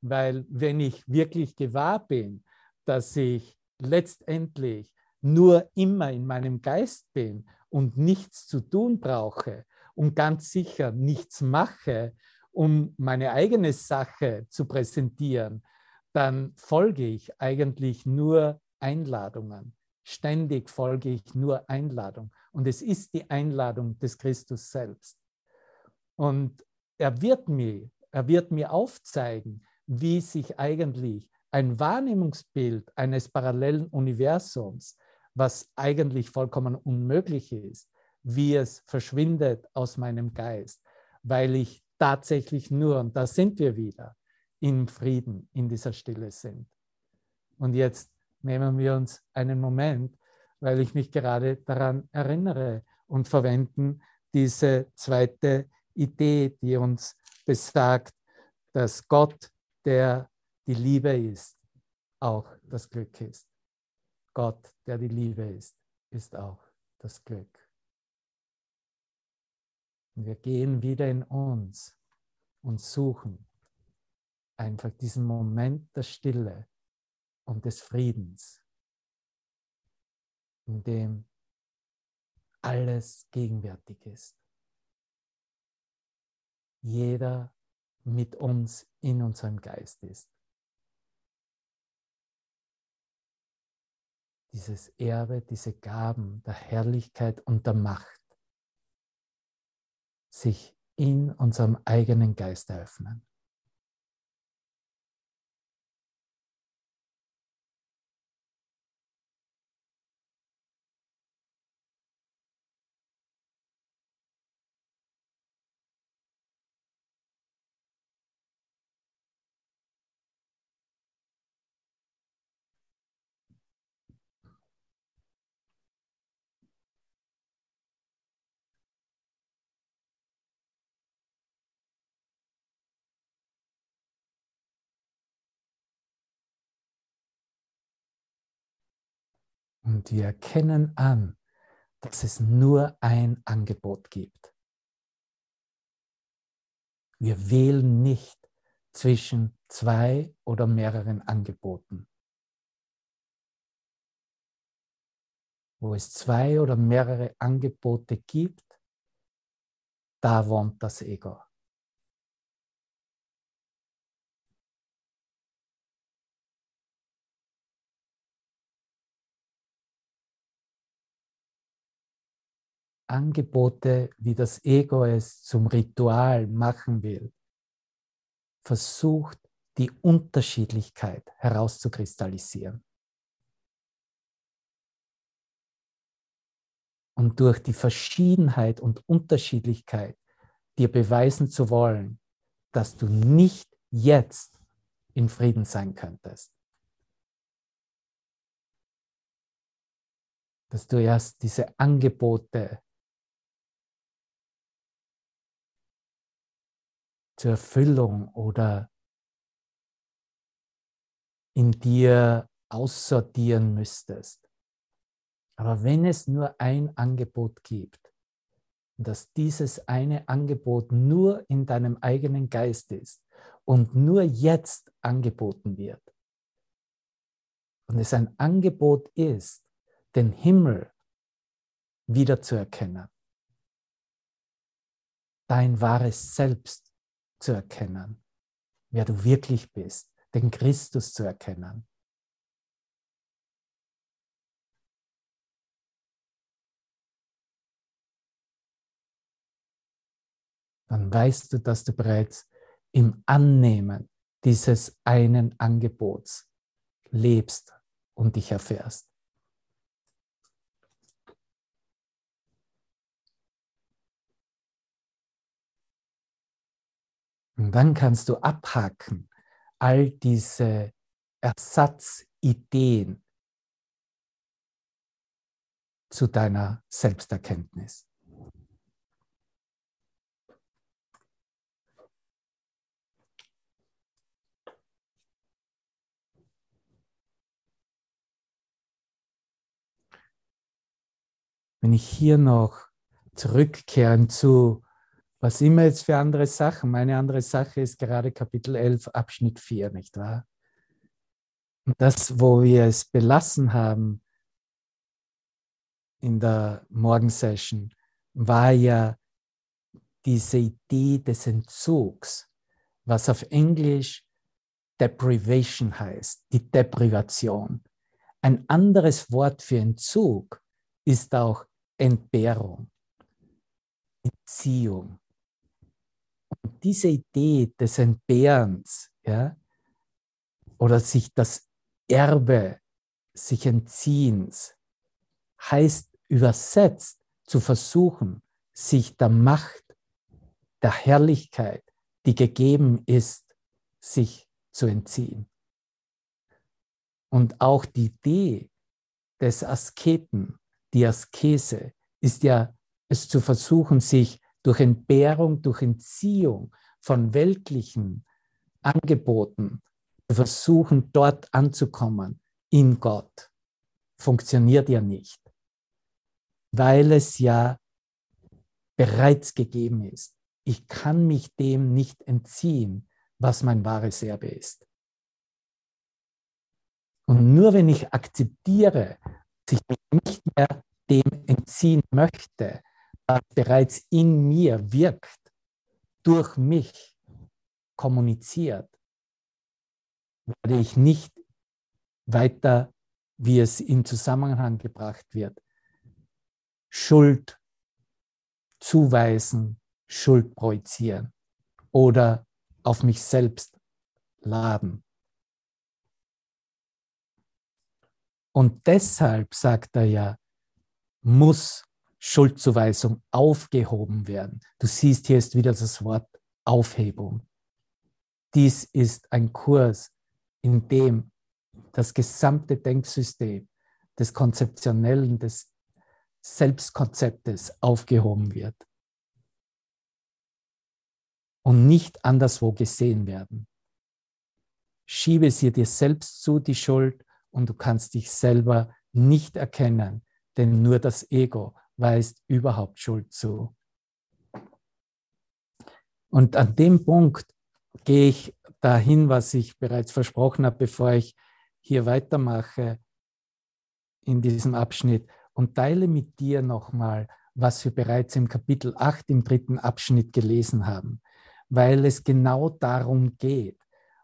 Weil wenn ich wirklich gewahr bin, dass ich letztendlich nur immer in meinem Geist bin und nichts zu tun brauche und ganz sicher nichts mache, um meine eigene Sache zu präsentieren, dann folge ich eigentlich nur Einladungen. Ständig folge ich nur Einladung. Und es ist die Einladung des Christus selbst. Und er wird mir, er wird mir aufzeigen, wie sich eigentlich ein Wahrnehmungsbild eines parallelen Universums was eigentlich vollkommen unmöglich ist, wie es verschwindet aus meinem Geist, weil ich tatsächlich nur, und da sind wir wieder, im Frieden, in dieser Stille sind. Und jetzt nehmen wir uns einen Moment, weil ich mich gerade daran erinnere und verwenden diese zweite Idee, die uns besagt, dass Gott, der die Liebe ist, auch das Glück ist. Gott, der die Liebe ist, ist auch das Glück. Und wir gehen wieder in uns und suchen einfach diesen Moment der Stille und des Friedens, in dem alles gegenwärtig ist. Jeder mit uns in unserem Geist ist. Dieses Erbe, diese Gaben der Herrlichkeit und der Macht sich in unserem eigenen Geist eröffnen. Und wir erkennen an, dass es nur ein Angebot gibt. Wir wählen nicht zwischen zwei oder mehreren Angeboten. Wo es zwei oder mehrere Angebote gibt, da wohnt das Ego. Angebote, wie das Ego es zum Ritual machen will, versucht die Unterschiedlichkeit herauszukristallisieren. Und durch die Verschiedenheit und Unterschiedlichkeit dir beweisen zu wollen, dass du nicht jetzt in Frieden sein könntest. dass du erst diese Angebote zur Erfüllung oder in dir aussortieren müsstest. Aber wenn es nur ein Angebot gibt, dass dieses eine Angebot nur in deinem eigenen Geist ist und nur jetzt angeboten wird, und es ein Angebot ist, den Himmel wiederzuerkennen, dein wahres Selbst zu erkennen, wer du wirklich bist, den Christus zu erkennen. Dann weißt du, dass du bereits im Annehmen dieses einen Angebots lebst und dich erfährst. Und dann kannst du abhaken all diese Ersatzideen zu deiner Selbsterkenntnis. Wenn ich hier noch zurückkehren zu was immer jetzt für andere Sachen. Meine andere Sache ist gerade Kapitel 11, Abschnitt 4, nicht wahr? Und das, wo wir es belassen haben in der Morgensession, war ja diese Idee des Entzugs, was auf Englisch Deprivation heißt, die Deprivation. Ein anderes Wort für Entzug ist auch Entbehrung, Entziehung diese Idee des Entbehrens, ja, oder sich das Erbe, sich Entziehens, heißt übersetzt zu versuchen, sich der Macht, der Herrlichkeit, die gegeben ist, sich zu entziehen. Und auch die Idee des Asketen, die Askese, ist ja es zu versuchen, sich durch Entbehrung, durch Entziehung von weltlichen Angeboten versuchen, dort anzukommen in Gott. Funktioniert ja nicht, weil es ja bereits gegeben ist. Ich kann mich dem nicht entziehen, was mein wahres Erbe ist. Und nur wenn ich akzeptiere, dass ich mich nicht mehr dem entziehen möchte, bereits in mir wirkt, durch mich kommuniziert, werde ich nicht weiter, wie es in Zusammenhang gebracht wird, Schuld zuweisen, Schuld projizieren oder auf mich selbst laden. Und deshalb, sagt er ja, muss Schuldzuweisung aufgehoben werden. Du siehst, hier ist wieder das Wort Aufhebung. Dies ist ein Kurs, in dem das gesamte Denksystem des Konzeptionellen, des Selbstkonzeptes aufgehoben wird und nicht anderswo gesehen werden. Schiebe sie dir selbst zu, die Schuld, und du kannst dich selber nicht erkennen, denn nur das Ego weist überhaupt Schuld zu. Und an dem Punkt gehe ich dahin, was ich bereits versprochen habe, bevor ich hier weitermache in diesem Abschnitt und teile mit dir nochmal, was wir bereits im Kapitel 8 im dritten Abschnitt gelesen haben, weil es genau darum geht.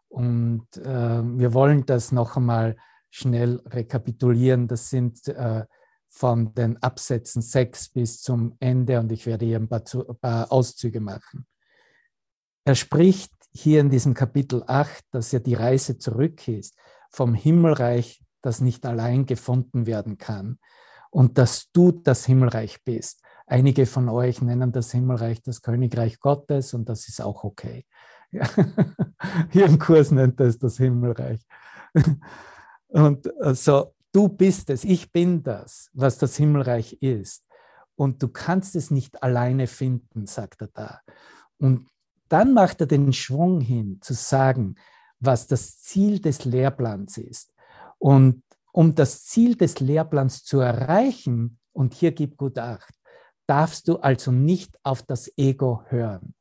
Und äh, wir wollen das noch einmal schnell rekapitulieren. Das sind äh, von den Absätzen 6 bis zum Ende und ich werde hier ein paar, ein paar Auszüge machen. Er spricht hier in diesem Kapitel 8, dass ja die Reise zurück ist vom Himmelreich, das nicht allein gefunden werden kann und dass du das Himmelreich bist. Einige von euch nennen das Himmelreich das Königreich Gottes und das ist auch okay. Hier im Kurs nennt er es das Himmelreich. Und äh, so, du bist es, ich bin das, was das Himmelreich ist. Und du kannst es nicht alleine finden, sagt er da. Und dann macht er den Schwung hin, zu sagen, was das Ziel des Lehrplans ist. Und um das Ziel des Lehrplans zu erreichen, und hier gib gut Acht, darfst du also nicht auf das Ego hören.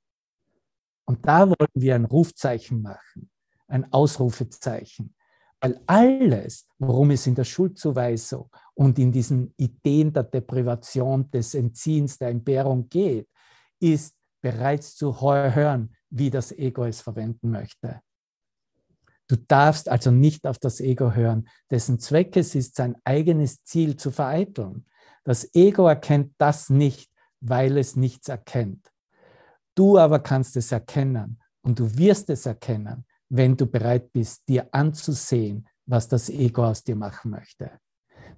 Und da wollen wir ein Rufzeichen machen, ein Ausrufezeichen. Weil alles, worum es in der Schuldzuweisung und in diesen Ideen der Deprivation, des Entziehens, der Entbehrung geht, ist bereits zu hören, wie das Ego es verwenden möchte. Du darfst also nicht auf das Ego hören, dessen Zweck es ist, sein eigenes Ziel zu vereiteln. Das Ego erkennt das nicht, weil es nichts erkennt. Du aber kannst es erkennen und du wirst es erkennen, wenn du bereit bist, dir anzusehen, was das Ego aus dir machen möchte.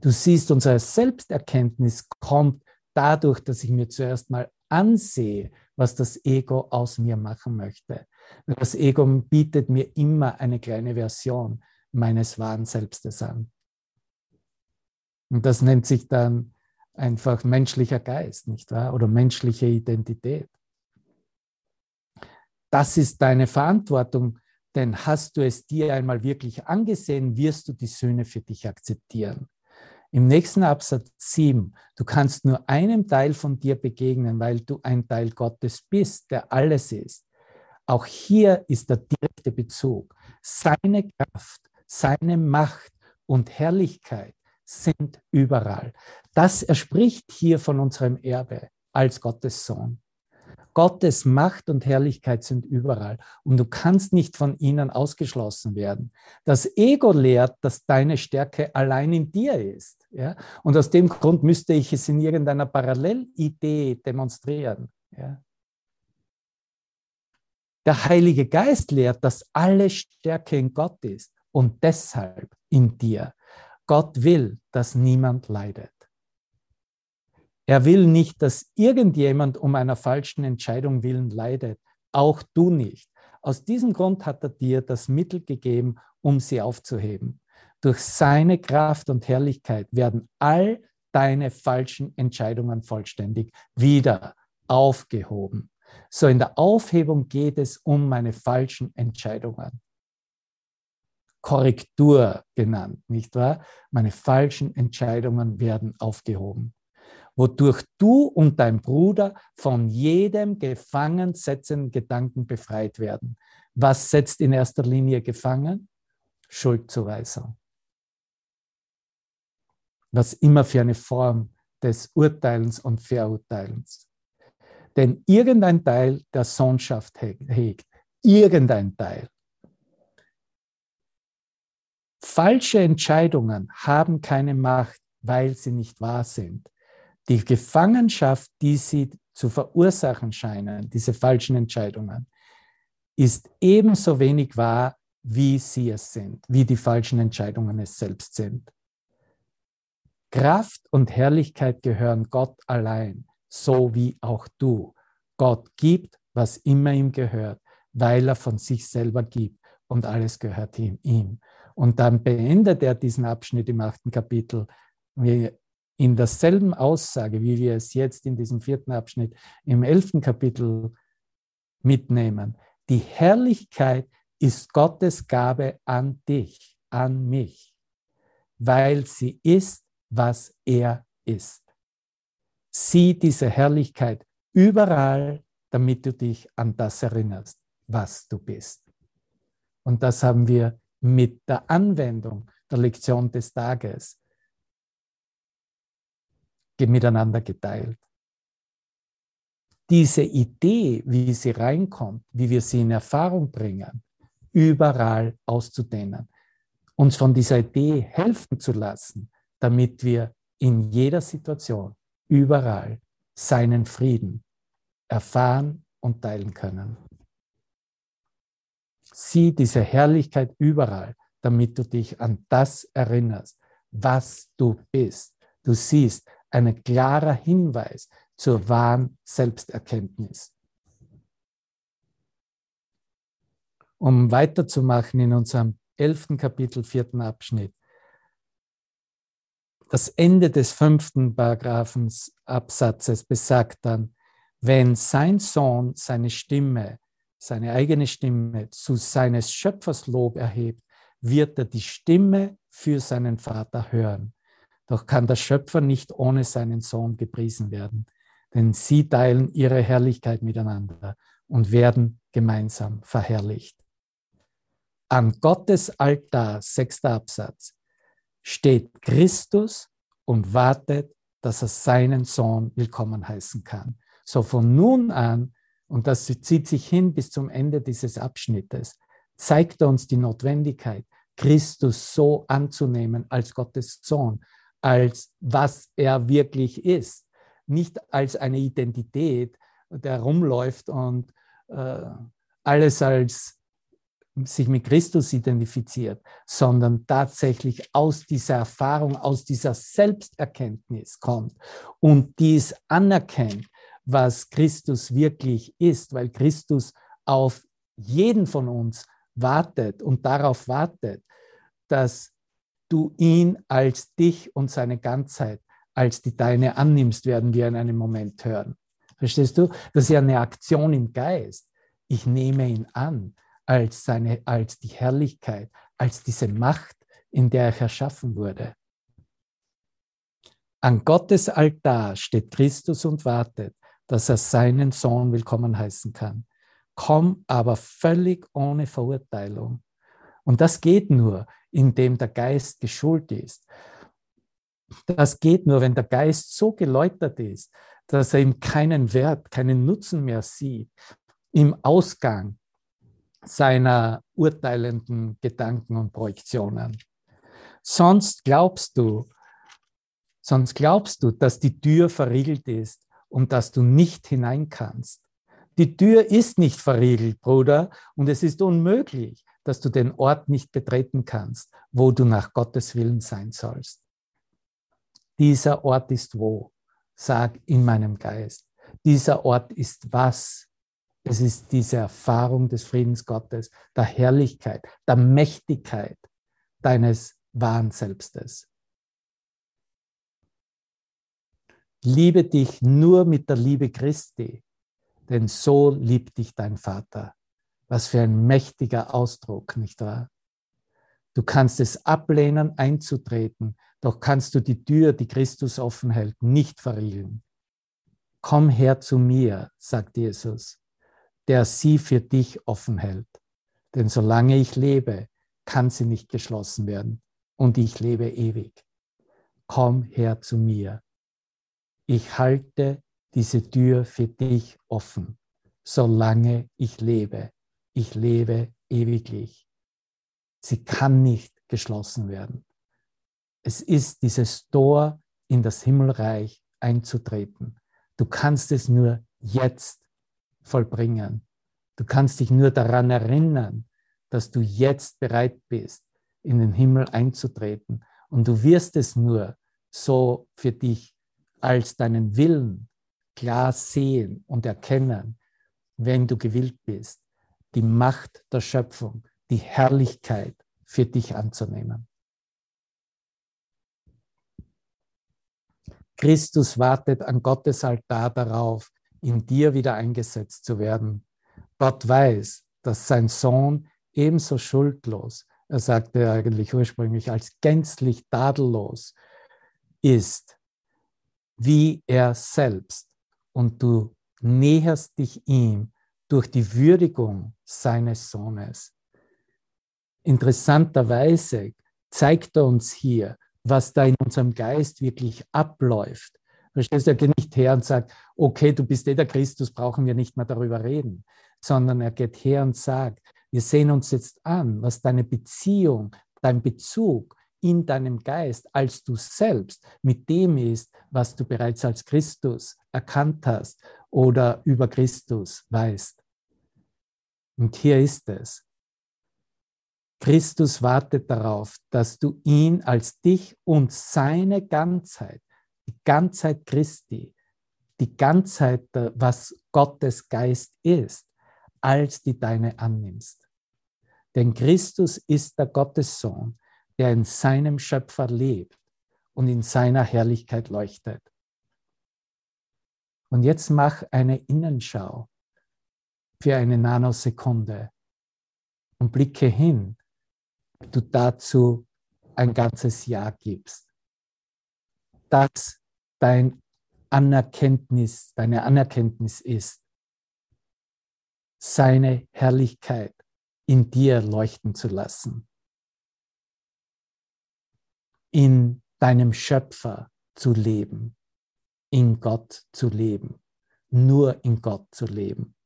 Du siehst, unsere Selbsterkenntnis kommt dadurch, dass ich mir zuerst mal ansehe, was das Ego aus mir machen möchte. Das Ego bietet mir immer eine kleine Version meines wahren Selbstes an. Und das nennt sich dann einfach menschlicher Geist, nicht wahr? Oder menschliche Identität. Das ist deine Verantwortung, denn hast du es dir einmal wirklich angesehen, wirst du die Söhne für dich akzeptieren. Im nächsten Absatz 7, du kannst nur einem Teil von dir begegnen, weil du ein Teil Gottes bist, der alles ist. Auch hier ist der direkte Bezug. Seine Kraft, seine Macht und Herrlichkeit sind überall. Das erspricht hier von unserem Erbe als Gottes Sohn. Gottes Macht und Herrlichkeit sind überall und du kannst nicht von ihnen ausgeschlossen werden. Das Ego lehrt, dass deine Stärke allein in dir ist. Ja? Und aus dem Grund müsste ich es in irgendeiner Parallelidee demonstrieren. Ja? Der Heilige Geist lehrt, dass alle Stärke in Gott ist und deshalb in dir. Gott will, dass niemand leidet. Er will nicht, dass irgendjemand um einer falschen Entscheidung willen leidet, auch du nicht. Aus diesem Grund hat er dir das Mittel gegeben, um sie aufzuheben. Durch seine Kraft und Herrlichkeit werden all deine falschen Entscheidungen vollständig wieder aufgehoben. So in der Aufhebung geht es um meine falschen Entscheidungen. Korrektur genannt, nicht wahr? Meine falschen Entscheidungen werden aufgehoben wodurch du und dein Bruder von jedem gefangen setzenden Gedanken befreit werden. Was setzt in erster Linie gefangen? Schuldzuweisung. Was immer für eine Form des Urteilens und Verurteilens. Denn irgendein Teil der Sohnschaft hegt, irgendein Teil. Falsche Entscheidungen haben keine Macht, weil sie nicht wahr sind. Die Gefangenschaft, die sie zu verursachen scheinen, diese falschen Entscheidungen, ist ebenso wenig wahr, wie sie es sind, wie die falschen Entscheidungen es selbst sind. Kraft und Herrlichkeit gehören Gott allein, so wie auch du. Gott gibt, was immer ihm gehört, weil er von sich selber gibt und alles gehört ihm. Und dann beendet er diesen Abschnitt im achten Kapitel in derselben Aussage, wie wir es jetzt in diesem vierten Abschnitt im elften Kapitel mitnehmen. Die Herrlichkeit ist Gottes Gabe an dich, an mich, weil sie ist, was er ist. Sieh diese Herrlichkeit überall, damit du dich an das erinnerst, was du bist. Und das haben wir mit der Anwendung der Lektion des Tages miteinander geteilt. Diese Idee, wie sie reinkommt, wie wir sie in Erfahrung bringen, überall auszudehnen, uns von dieser Idee helfen zu lassen, damit wir in jeder Situation, überall seinen Frieden erfahren und teilen können. Sieh diese Herrlichkeit überall, damit du dich an das erinnerst, was du bist. Du siehst, ein klarer Hinweis zur wahren Selbsterkenntnis. Um weiterzumachen in unserem elften Kapitel, vierten Abschnitt. Das Ende des fünften Paragraphens Absatzes besagt dann, wenn sein Sohn seine Stimme, seine eigene Stimme zu seines Schöpfers Lob erhebt, wird er die Stimme für seinen Vater hören. Doch kann der Schöpfer nicht ohne seinen Sohn gepriesen werden, denn sie teilen ihre Herrlichkeit miteinander und werden gemeinsam verherrlicht. An Gottes Altar, sechster Absatz, steht Christus und wartet, dass er seinen Sohn willkommen heißen kann. So von nun an, und das zieht sich hin bis zum Ende dieses Abschnittes, zeigt er uns die Notwendigkeit, Christus so anzunehmen als Gottes Sohn, als was er wirklich ist, nicht als eine Identität, der rumläuft und äh, alles als sich mit Christus identifiziert, sondern tatsächlich aus dieser Erfahrung, aus dieser Selbsterkenntnis kommt und dies anerkennt, was Christus wirklich ist, weil Christus auf jeden von uns wartet und darauf wartet, dass du ihn als dich und seine Ganzheit, als die deine annimmst, werden wir in einem Moment hören. Verstehst du? Das ist ja eine Aktion im Geist. Ich nehme ihn an als, seine, als die Herrlichkeit, als diese Macht, in der er erschaffen wurde. An Gottes Altar steht Christus und wartet, dass er seinen Sohn willkommen heißen kann. Komm aber völlig ohne Verurteilung. Und das geht nur, indem der Geist geschult ist. Das geht nur, wenn der Geist so geläutert ist, dass er ihm keinen Wert, keinen Nutzen mehr sieht im Ausgang seiner urteilenden Gedanken und Projektionen. Sonst glaubst du, sonst glaubst du, dass die Tür verriegelt ist und dass du nicht hinein kannst. Die Tür ist nicht verriegelt, Bruder, und es ist unmöglich, dass du den Ort nicht betreten kannst, wo du nach Gottes Willen sein sollst. Dieser Ort ist wo? Sag in meinem Geist. Dieser Ort ist was? Es ist diese Erfahrung des Friedens Gottes, der Herrlichkeit, der Mächtigkeit deines wahren Selbstes. Liebe dich nur mit der Liebe Christi, denn so liebt dich dein Vater. Was für ein mächtiger Ausdruck, nicht wahr? Du kannst es ablehnen, einzutreten, doch kannst du die Tür, die Christus offen hält, nicht verriegeln. Komm her zu mir, sagt Jesus der sie für dich offen hält. Denn solange ich lebe, kann sie nicht geschlossen werden und ich lebe ewig. Komm her zu mir. Ich halte diese Tür für dich offen, solange ich lebe. Ich lebe ewiglich. Sie kann nicht geschlossen werden. Es ist dieses Tor in das Himmelreich einzutreten. Du kannst es nur jetzt vollbringen. Du kannst dich nur daran erinnern, dass du jetzt bereit bist, in den Himmel einzutreten. Und du wirst es nur so für dich als deinen Willen klar sehen und erkennen, wenn du gewillt bist, die Macht der Schöpfung, die Herrlichkeit für dich anzunehmen. Christus wartet an Gottes Altar darauf, in dir wieder eingesetzt zu werden. Gott weiß, dass sein Sohn ebenso schuldlos, er sagte eigentlich ursprünglich als gänzlich tadellos ist, wie er selbst. Und du näherst dich ihm durch die Würdigung seines Sohnes. Interessanterweise zeigt er uns hier, was da in unserem Geist wirklich abläuft. Verstehst du, er geht nicht her und sagt, okay, du bist eh der Christus, brauchen wir nicht mehr darüber reden, sondern er geht her und sagt, wir sehen uns jetzt an, was deine Beziehung, dein Bezug in deinem Geist als du selbst mit dem ist, was du bereits als Christus erkannt hast oder über Christus weißt. Und hier ist es. Christus wartet darauf, dass du ihn als dich und seine Ganzheit die Ganzheit Christi, die Ganzheit, was Gottes Geist ist, als die deine annimmst. Denn Christus ist der Gottessohn, der in seinem Schöpfer lebt und in seiner Herrlichkeit leuchtet. Und jetzt mach eine Innenschau für eine Nanosekunde und blicke hin, ob du dazu ein ganzes Jahr gibst. Dass dein Anerkenntnis, deine Anerkenntnis ist, seine Herrlichkeit in dir leuchten zu lassen, in deinem Schöpfer zu leben, in Gott zu leben, nur in Gott zu leben.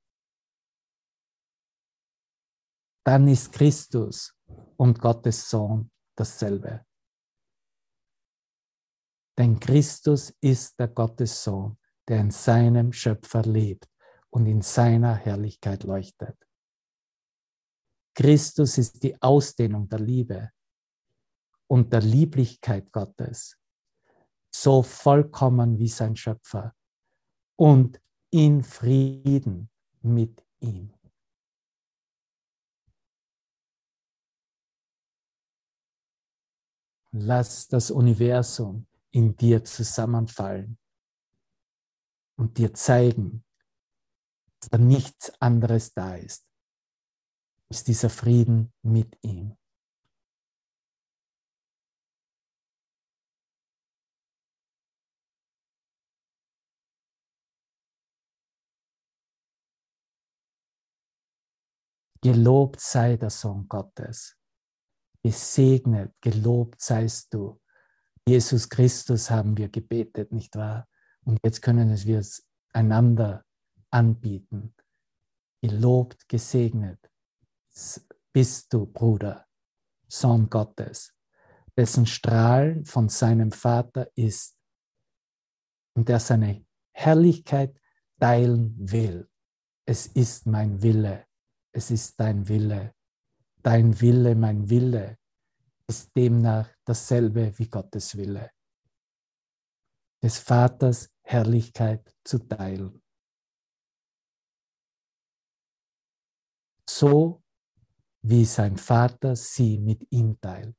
Dann ist Christus und Gottes Sohn dasselbe. Denn Christus ist der Gottes Sohn, der in seinem Schöpfer lebt und in seiner Herrlichkeit leuchtet. Christus ist die Ausdehnung der Liebe und der Lieblichkeit Gottes, so vollkommen wie sein Schöpfer und in Frieden mit ihm. Lass das Universum in dir zusammenfallen und dir zeigen, dass da nichts anderes da ist, als dieser Frieden mit ihm. Gelobt sei der Sohn Gottes. Gesegnet, gelobt seist du Jesus Christus haben wir gebetet, nicht wahr? Und jetzt können wir es einander anbieten. Gelobt, gesegnet bist du, Bruder, Sohn Gottes, dessen Strahlen von seinem Vater ist und der seine Herrlichkeit teilen will. Es ist mein Wille, es ist dein Wille, dein Wille, mein Wille, ist demnach dasselbe wie Gottes Wille. Des Vaters Herrlichkeit zu teilen. So wie sein Vater sie mit ihm teilt,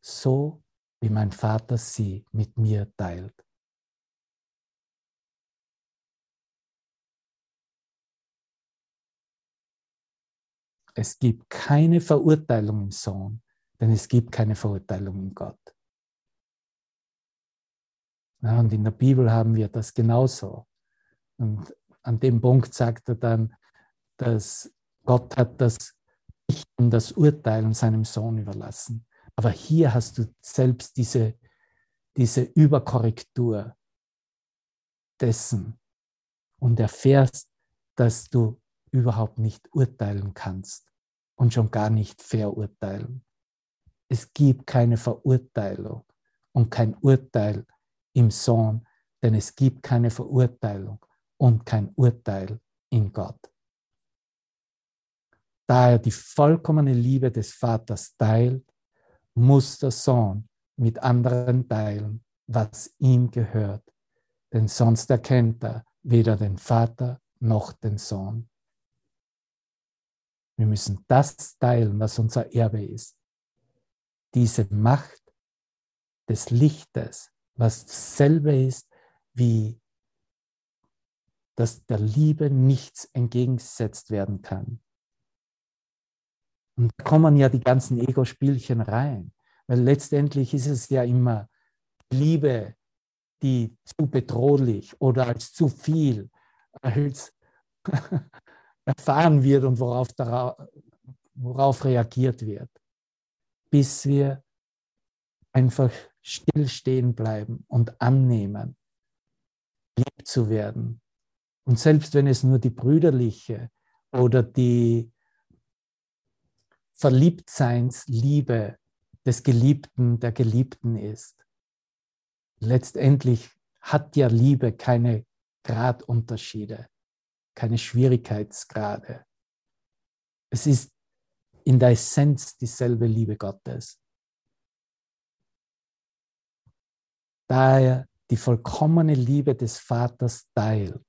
so wie mein Vater sie mit mir teilt. Es gibt keine Verurteilung im Sohn, denn es gibt keine Verurteilung in Gott. Ja, und in der Bibel haben wir das genauso. Und an dem Punkt sagt er dann, dass Gott hat das Richten, das Urteilen seinem Sohn überlassen. Aber hier hast du selbst diese, diese Überkorrektur dessen und erfährst, dass du überhaupt nicht urteilen kannst und schon gar nicht verurteilen es gibt keine Verurteilung und kein Urteil im Sohn, denn es gibt keine Verurteilung und kein Urteil in Gott. Da er die vollkommene Liebe des Vaters teilt, muss der Sohn mit anderen teilen, was ihm gehört, denn sonst erkennt er weder den Vater noch den Sohn. Wir müssen das teilen, was unser Erbe ist diese Macht des Lichtes, was dasselbe ist wie dass der Liebe nichts entgegengesetzt werden kann. Und da kommen ja die ganzen Ego-Spielchen rein, weil letztendlich ist es ja immer Liebe, die zu bedrohlich oder als zu viel als erfahren wird und worauf, darauf, worauf reagiert wird bis wir einfach stillstehen bleiben und annehmen, lieb zu werden. Und selbst wenn es nur die brüderliche oder die Verliebtseinsliebe des Geliebten, der Geliebten ist, letztendlich hat ja Liebe keine Gradunterschiede, keine Schwierigkeitsgrade. Es ist in der Essenz dieselbe Liebe Gottes. Da er die vollkommene Liebe des Vaters teilt,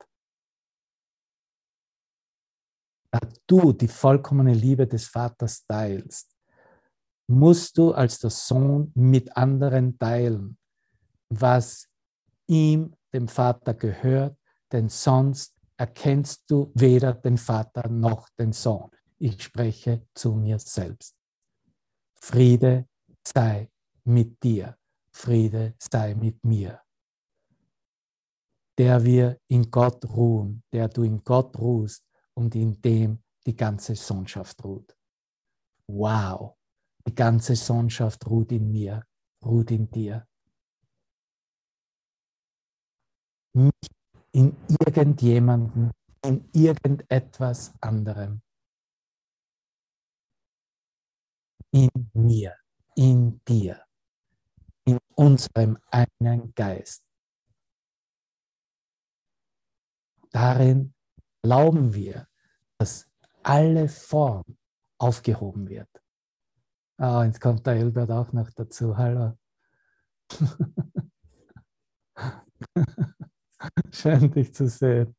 da du die vollkommene Liebe des Vaters teilst, musst du als der Sohn mit anderen teilen, was ihm, dem Vater, gehört, denn sonst erkennst du weder den Vater noch den Sohn. Ich spreche zu mir selbst. Friede sei mit dir. Friede sei mit mir. Der wir in Gott ruhen, der du in Gott ruhst und in dem die ganze Sohnschaft ruht. Wow, die ganze Sohnschaft ruht in mir, ruht in dir. Nicht in irgendjemanden, in irgendetwas anderem. In mir, in dir, in unserem einen Geist. Darin glauben wir, dass alle Form aufgehoben wird. Ah, jetzt kommt der Elbert auch noch dazu. Hallo. Schön, dich zu sehen.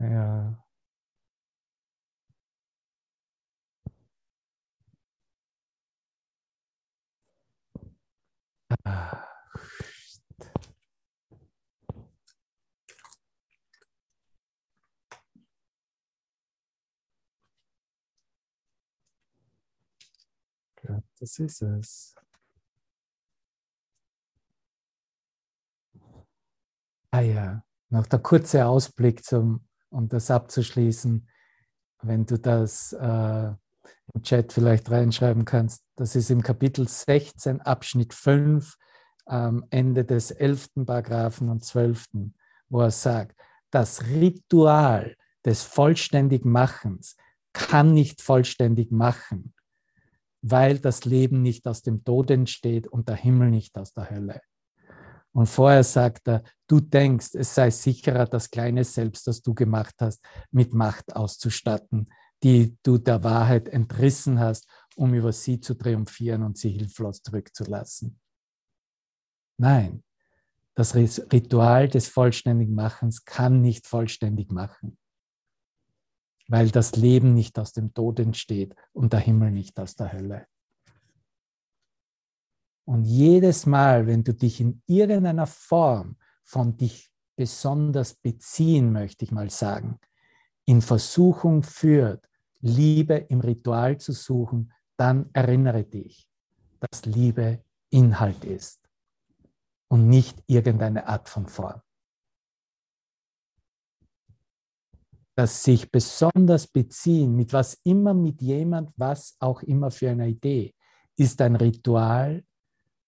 Ja. Ah. Das ist es. Ah ja, noch der kurze Ausblick, zum, um das abzuschließen, wenn du das äh, im Chat vielleicht reinschreiben kannst. Das ist im Kapitel 16, Abschnitt 5, am Ende des 11. Paragraphen und 12., wo er sagt, das Ritual des Vollständigmachens kann nicht vollständig machen, weil das Leben nicht aus dem Tod entsteht und der Himmel nicht aus der Hölle. Und vorher sagt er, du denkst, es sei sicherer, das kleine Selbst, das du gemacht hast, mit Macht auszustatten, die du der Wahrheit entrissen hast, um über sie zu triumphieren und sie hilflos zurückzulassen. Nein, das Ritual des vollständigen Machens kann nicht vollständig machen, weil das Leben nicht aus dem Tod entsteht und der Himmel nicht aus der Hölle. Und jedes Mal, wenn du dich in irgendeiner Form von dich besonders beziehen, möchte ich mal sagen, in Versuchung führt, Liebe im Ritual zu suchen, dann erinnere dich, dass Liebe Inhalt ist und nicht irgendeine Art von Form. Das sich besonders beziehen, mit was immer, mit jemand, was auch immer für eine Idee, ist ein Ritual,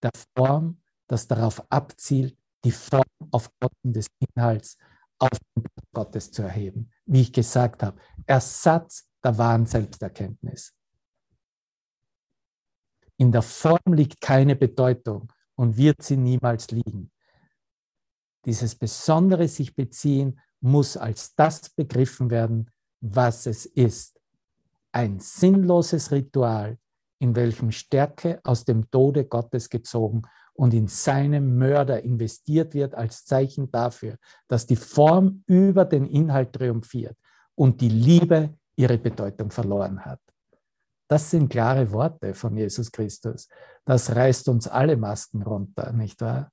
der Form, das darauf abzielt, die Form auf Kosten des Inhalts auf den Gottes zu erheben. Wie ich gesagt habe, Ersatz der wahren Selbsterkenntnis. In der Form liegt keine Bedeutung und wird sie niemals liegen. Dieses besondere sich beziehen muss als das begriffen werden, was es ist. Ein sinnloses Ritual, in welchem Stärke aus dem Tode Gottes gezogen und in seinem Mörder investiert wird als Zeichen dafür, dass die Form über den Inhalt triumphiert und die Liebe ihre Bedeutung verloren hat. Das sind klare Worte von Jesus Christus. Das reißt uns alle Masken runter, nicht wahr?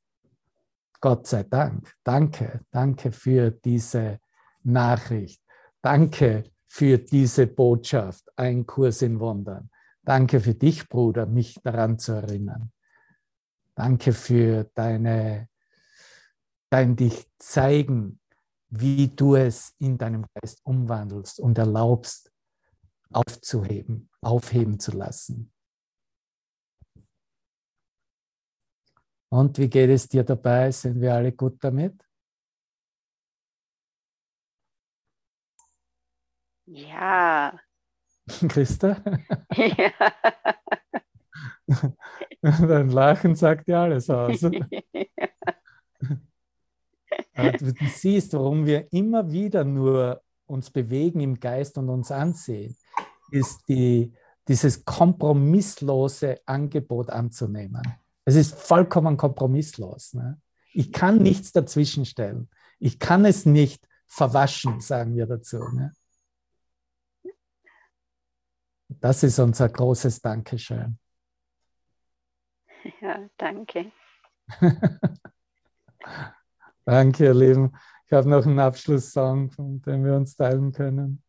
Gott sei Dank. Danke, danke für diese Nachricht. Danke für diese Botschaft. Ein Kurs in Wundern. Danke für dich, Bruder, mich daran zu erinnern. Danke für deine, dein dich zeigen, wie du es in deinem Geist umwandelst und erlaubst, aufzuheben, aufheben zu lassen. Und wie geht es dir dabei? Sind wir alle gut damit? Ja, Christa? Ja. Dein Lachen sagt ja alles aus. du siehst, warum wir immer wieder nur uns bewegen im Geist und uns ansehen, ist die, dieses kompromisslose Angebot anzunehmen. Es ist vollkommen kompromisslos. Ne? Ich kann nichts dazwischenstellen. Ich kann es nicht verwaschen, sagen wir dazu. Ne? Das ist unser großes Dankeschön. Ja, danke. danke, ihr Lieben. Ich habe noch einen Abschlusssong, von dem wir uns teilen können.